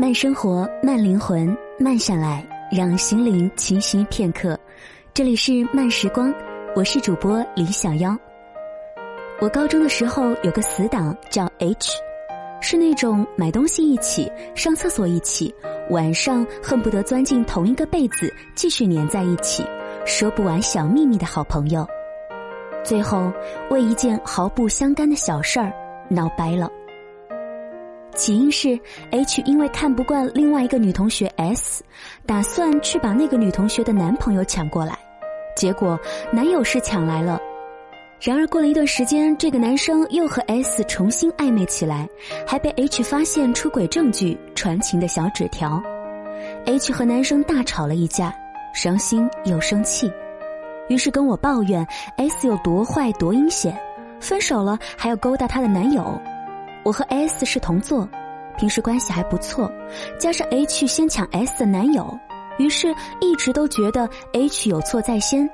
慢生活，慢灵魂，慢下来，让心灵清晰片刻。这里是慢时光，我是主播李小妖。我高中的时候有个死党叫 H，是那种买东西一起、上厕所一起、晚上恨不得钻进同一个被子继续粘在一起、说不完小秘密的好朋友。最后为一件毫不相干的小事儿闹掰了。起因是 H 因为看不惯另外一个女同学 S，打算去把那个女同学的男朋友抢过来，结果男友是抢来了。然而过了一段时间，这个男生又和 S 重新暧昧起来，还被 H 发现出轨证据、传情的小纸条。H 和男生大吵了一架，伤心又生气，于是跟我抱怨 S 有多坏多阴险，分手了还要勾搭她的男友。我和 S 是同座，平时关系还不错，加上 H 先抢 S 的男友，于是一直都觉得 H 有错在先。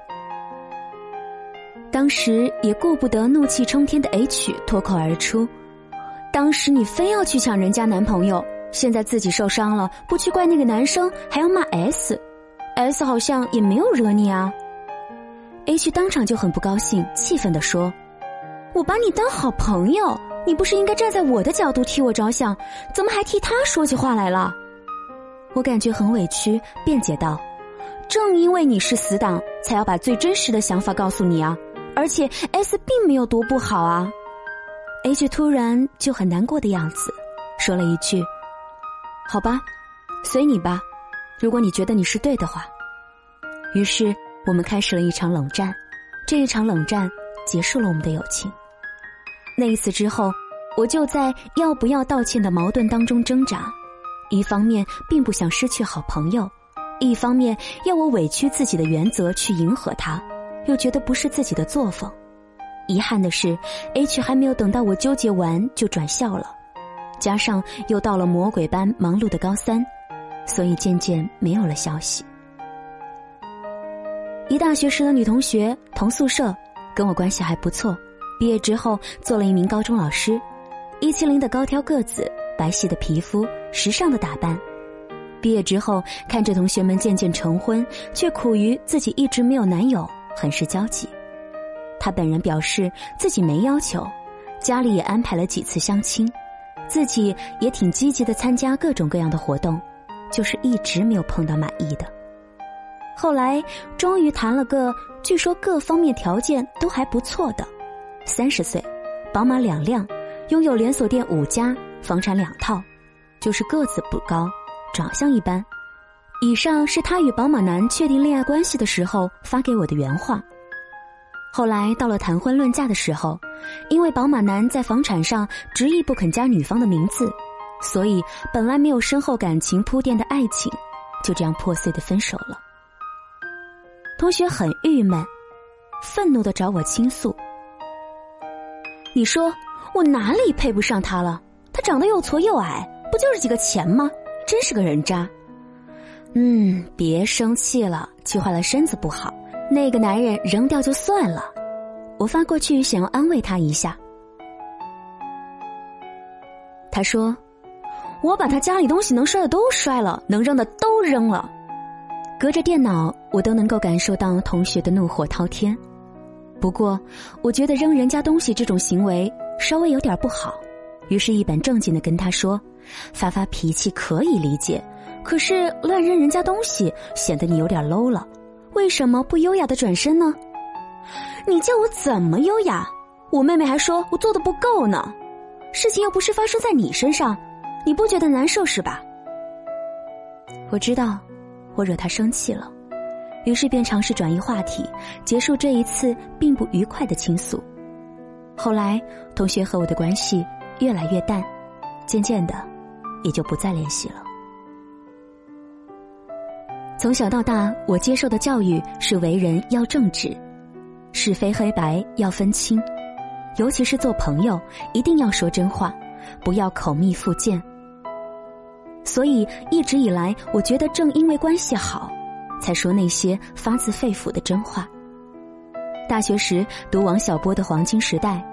当时也顾不得怒气冲天的 H 脱口而出：“当时你非要去抢人家男朋友，现在自己受伤了，不去怪那个男生，还要骂 S，S 好像也没有惹你啊。”H 当场就很不高兴，气愤地说：“我把你当好朋友。”你不是应该站在我的角度替我着想，怎么还替他说起话来了？我感觉很委屈，辩解道：“正因为你是死党，才要把最真实的想法告诉你啊！而且 S 并没有多不好啊。”H 突然就很难过的样子，说了一句：“好吧，随你吧，如果你觉得你是对的话。”于是我们开始了一场冷战，这一场冷战结束了我们的友情。那一次之后，我就在要不要道歉的矛盾当中挣扎，一方面并不想失去好朋友，一方面要我委屈自己的原则去迎合他，又觉得不是自己的作风。遗憾的是，H 还没有等到我纠结完就转校了，加上又到了魔鬼般忙碌的高三，所以渐渐没有了消息。一大学时的女同学同宿舍，跟我关系还不错。毕业之后做了一名高中老师，一七零的高挑个子，白皙的皮肤，时尚的打扮。毕业之后看着同学们渐渐成婚，却苦于自己一直没有男友，很是焦急。他本人表示自己没要求，家里也安排了几次相亲，自己也挺积极的参加各种各样的活动，就是一直没有碰到满意的。后来终于谈了个据说各方面条件都还不错的。三十岁，宝马两辆，拥有连锁店五家，房产两套，就是个子不高，长相一般。以上是他与宝马男确定恋爱关系的时候发给我的原话。后来到了谈婚论嫁的时候，因为宝马男在房产上执意不肯加女方的名字，所以本来没有深厚感情铺垫的爱情，就这样破碎的分手了。同学很郁闷，愤怒的找我倾诉。你说我哪里配不上他了？他长得又矬又矮，不就是几个钱吗？真是个人渣。嗯，别生气了，气坏了身子不好。那个男人扔掉就算了。我发过去想要安慰他一下。他说：“我把他家里东西能摔的都摔了，能扔的都扔了。”隔着电脑，我都能够感受到同学的怒火滔天。不过，我觉得扔人家东西这种行为稍微有点不好，于是，一本正经的跟他说：“发发脾气可以理解，可是乱扔人家东西显得你有点 low 了。为什么不优雅的转身呢？你叫我怎么优雅？我妹妹还说我做的不够呢。事情又不是发生在你身上，你不觉得难受是吧？我知道，我惹他生气了。”于是便尝试转移话题，结束这一次并不愉快的倾诉。后来，同学和我的关系越来越淡，渐渐的，也就不再联系了。从小到大，我接受的教育是为人要正直，是非黑白要分清，尤其是做朋友一定要说真话，不要口蜜腹剑。所以一直以来，我觉得正因为关系好。才说那些发自肺腑的真话。大学时读王小波的《黄金时代》，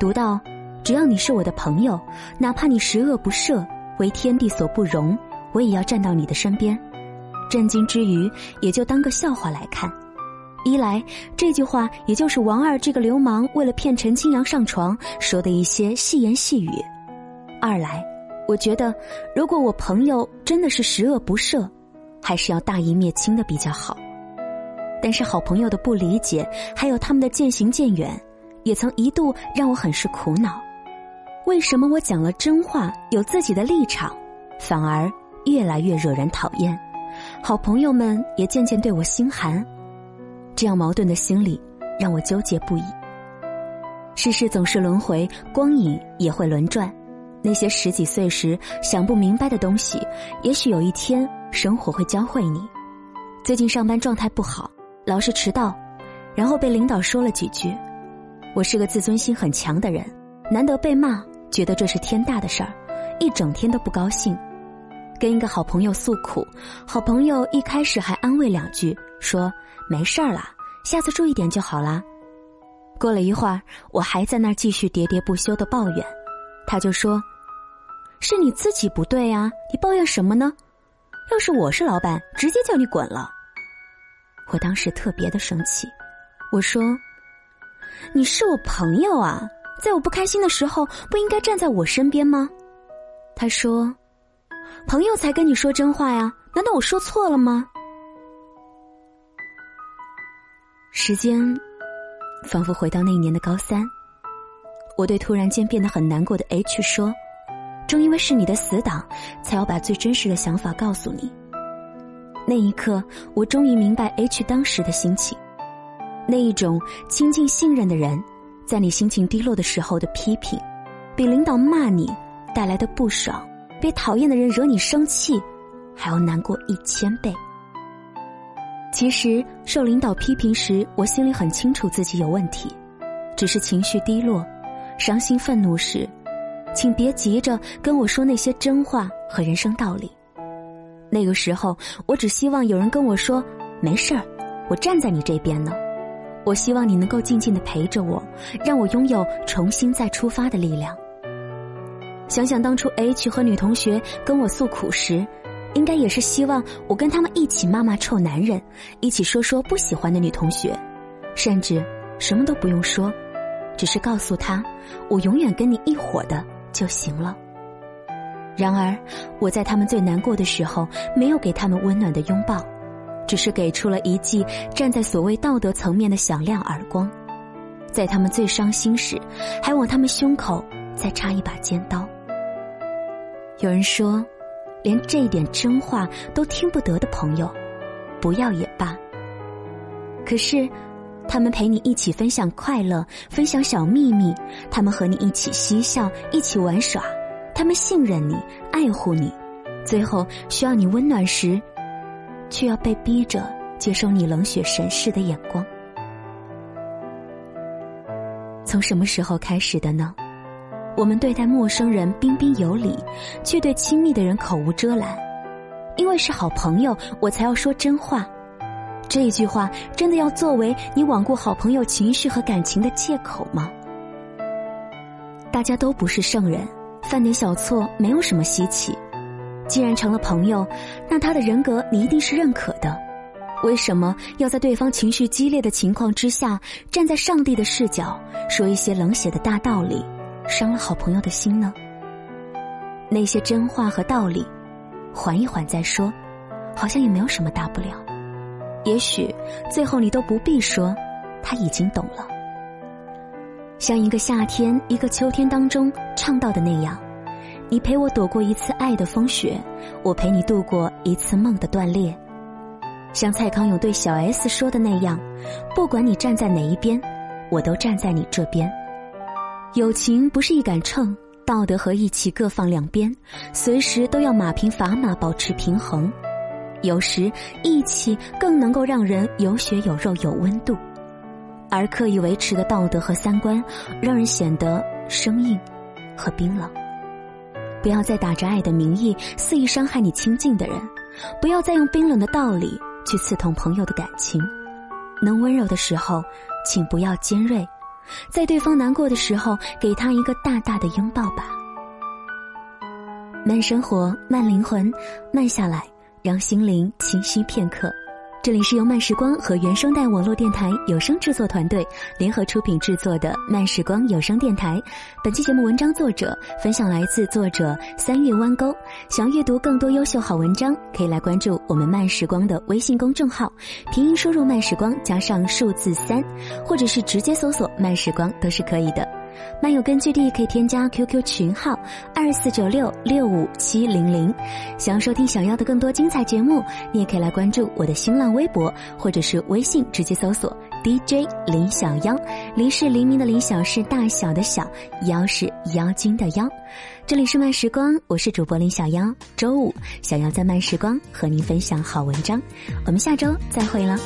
读到“只要你是我的朋友，哪怕你十恶不赦，为天地所不容，我也要站到你的身边。震惊之余，也就当个笑话来看。一来，这句话也就是王二这个流氓为了骗陈清扬上床说的一些细言细语；二来，我觉得如果我朋友真的是十恶不赦，还是要大义灭亲的比较好。但是好朋友的不理解，还有他们的渐行渐远，也曾一度让我很是苦恼。为什么我讲了真话，有自己的立场，反而越来越惹人讨厌？好朋友们也渐渐对我心寒。这样矛盾的心理让我纠结不已。世事总是轮回，光影也会轮转。那些十几岁时想不明白的东西，也许有一天生活会教会你。最近上班状态不好，老是迟到，然后被领导说了几句。我是个自尊心很强的人，难得被骂，觉得这是天大的事儿，一整天都不高兴。跟一个好朋友诉苦，好朋友一开始还安慰两句，说。没事儿啦，下次注意点就好啦。过了一会儿，我还在那儿继续喋喋不休的抱怨，他就说：“是你自己不对啊，你抱怨什么呢？要是我是老板，直接叫你滚了。”我当时特别的生气，我说：“你是我朋友啊，在我不开心的时候，不应该站在我身边吗？”他说：“朋友才跟你说真话呀，难道我说错了吗？”时间，仿佛回到那一年的高三。我对突然间变得很难过的 H 说：“正因为是你的死党，才要把最真实的想法告诉你。”那一刻，我终于明白 H 当时的心情。那一种亲近信任的人，在你心情低落的时候的批评，比领导骂你带来的不爽，比讨厌的人惹你生气，还要难过一千倍。其实受领导批评时，我心里很清楚自己有问题，只是情绪低落、伤心、愤怒时，请别急着跟我说那些真话和人生道理。那个时候，我只希望有人跟我说：“没事儿，我站在你这边呢。”我希望你能够静静的陪着我，让我拥有重新再出发的力量。想想当初 H 和女同学跟我诉苦时。应该也是希望我跟他们一起骂骂臭男人，一起说说不喜欢的女同学，甚至什么都不用说，只是告诉他我永远跟你一伙的就行了。然而，我在他们最难过的时候，没有给他们温暖的拥抱，只是给出了一记站在所谓道德层面的响亮耳光，在他们最伤心时，还往他们胸口再插一把尖刀。有人说。连这一点真话都听不得的朋友，不要也罢。可是，他们陪你一起分享快乐，分享小秘密；他们和你一起嬉笑，一起玩耍；他们信任你，爱护你。最后需要你温暖时，却要被逼着接受你冷血神视的眼光。从什么时候开始的呢？我们对待陌生人彬彬有礼，却对亲密的人口无遮拦。因为是好朋友，我才要说真话。这一句话真的要作为你罔顾好朋友情绪和感情的借口吗？大家都不是圣人，犯点小错没有什么稀奇。既然成了朋友，那他的人格你一定是认可的。为什么要在对方情绪激烈的情况之下，站在上帝的视角说一些冷血的大道理？伤了好朋友的心呢？那些真话和道理，缓一缓再说，好像也没有什么大不了。也许最后你都不必说，他已经懂了。像一个夏天、一个秋天当中唱到的那样，你陪我躲过一次爱的风雪，我陪你度过一次梦的断裂。像蔡康永对小 S 说的那样，不管你站在哪一边，我都站在你这边。友情不是一杆秤，道德和义气各放两边，随时都要马平砝码保持平衡。有时义气更能够让人有血有肉有温度，而刻意维持的道德和三观，让人显得生硬和冰冷。不要再打着爱的名义肆意伤害你亲近的人，不要再用冰冷的道理去刺痛朋友的感情。能温柔的时候，请不要尖锐。在对方难过的时候，给他一个大大的拥抱吧。慢生活，慢灵魂，慢下来，让心灵清晰片刻。这里是由慢时光和原声带网络电台有声制作团队联合出品制作的慢时光有声电台。本期节目文章作者分享来自作者三月弯钩。想阅读更多优秀好文章，可以来关注我们慢时光的微信公众号，拼音输入慢时光加上数字三，或者是直接搜索慢时光都是可以的。漫友根据地可以添加 QQ 群号二四九六六五七零零。想要收听小妖的更多精彩节目，你也可以来关注我的新浪微博或者是微信，直接搜索 DJ 林小妖。林是黎明的林，小是大小的小，妖是妖精的妖。这里是慢时光，我是主播林小妖。周五，小妖在慢时光和您分享好文章。我们下周再会了。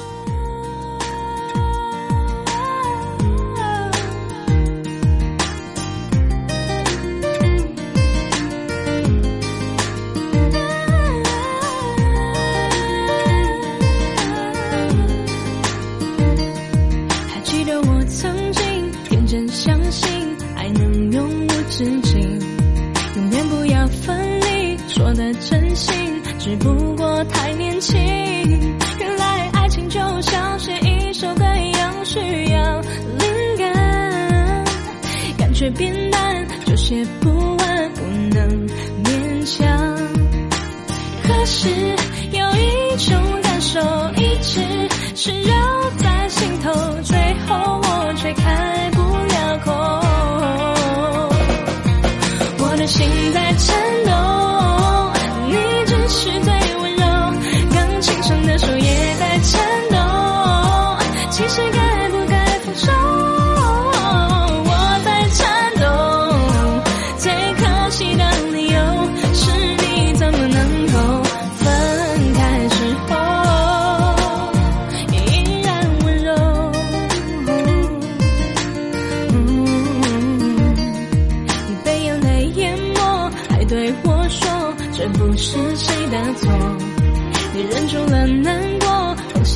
却变淡就写不完，不能勉强。可是有一种感受一直是绕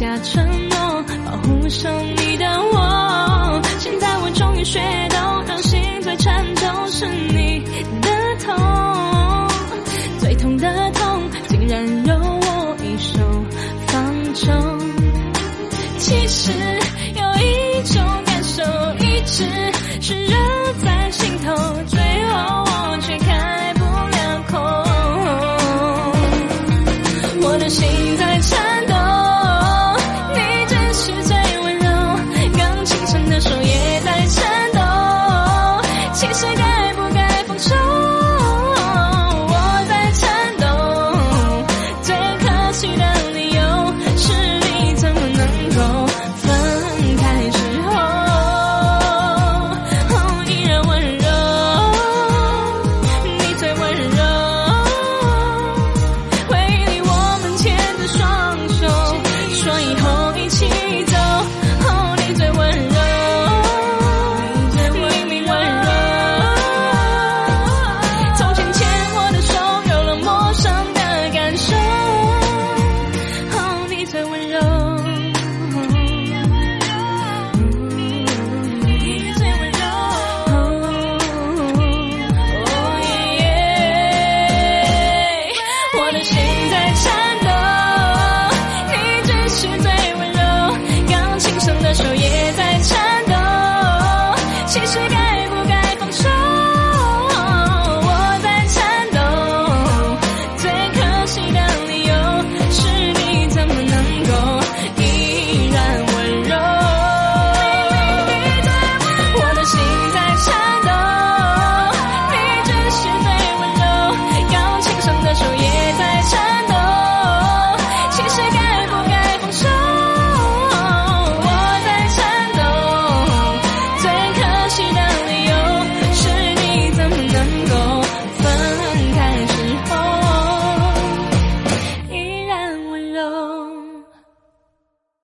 下承诺，保护生你的我。现在我终于学懂，让心最颤抖是你的痛，最痛的痛竟然由我一手放纵。其实有一种感受一直是热在心头，最后我却开不了口。我的心。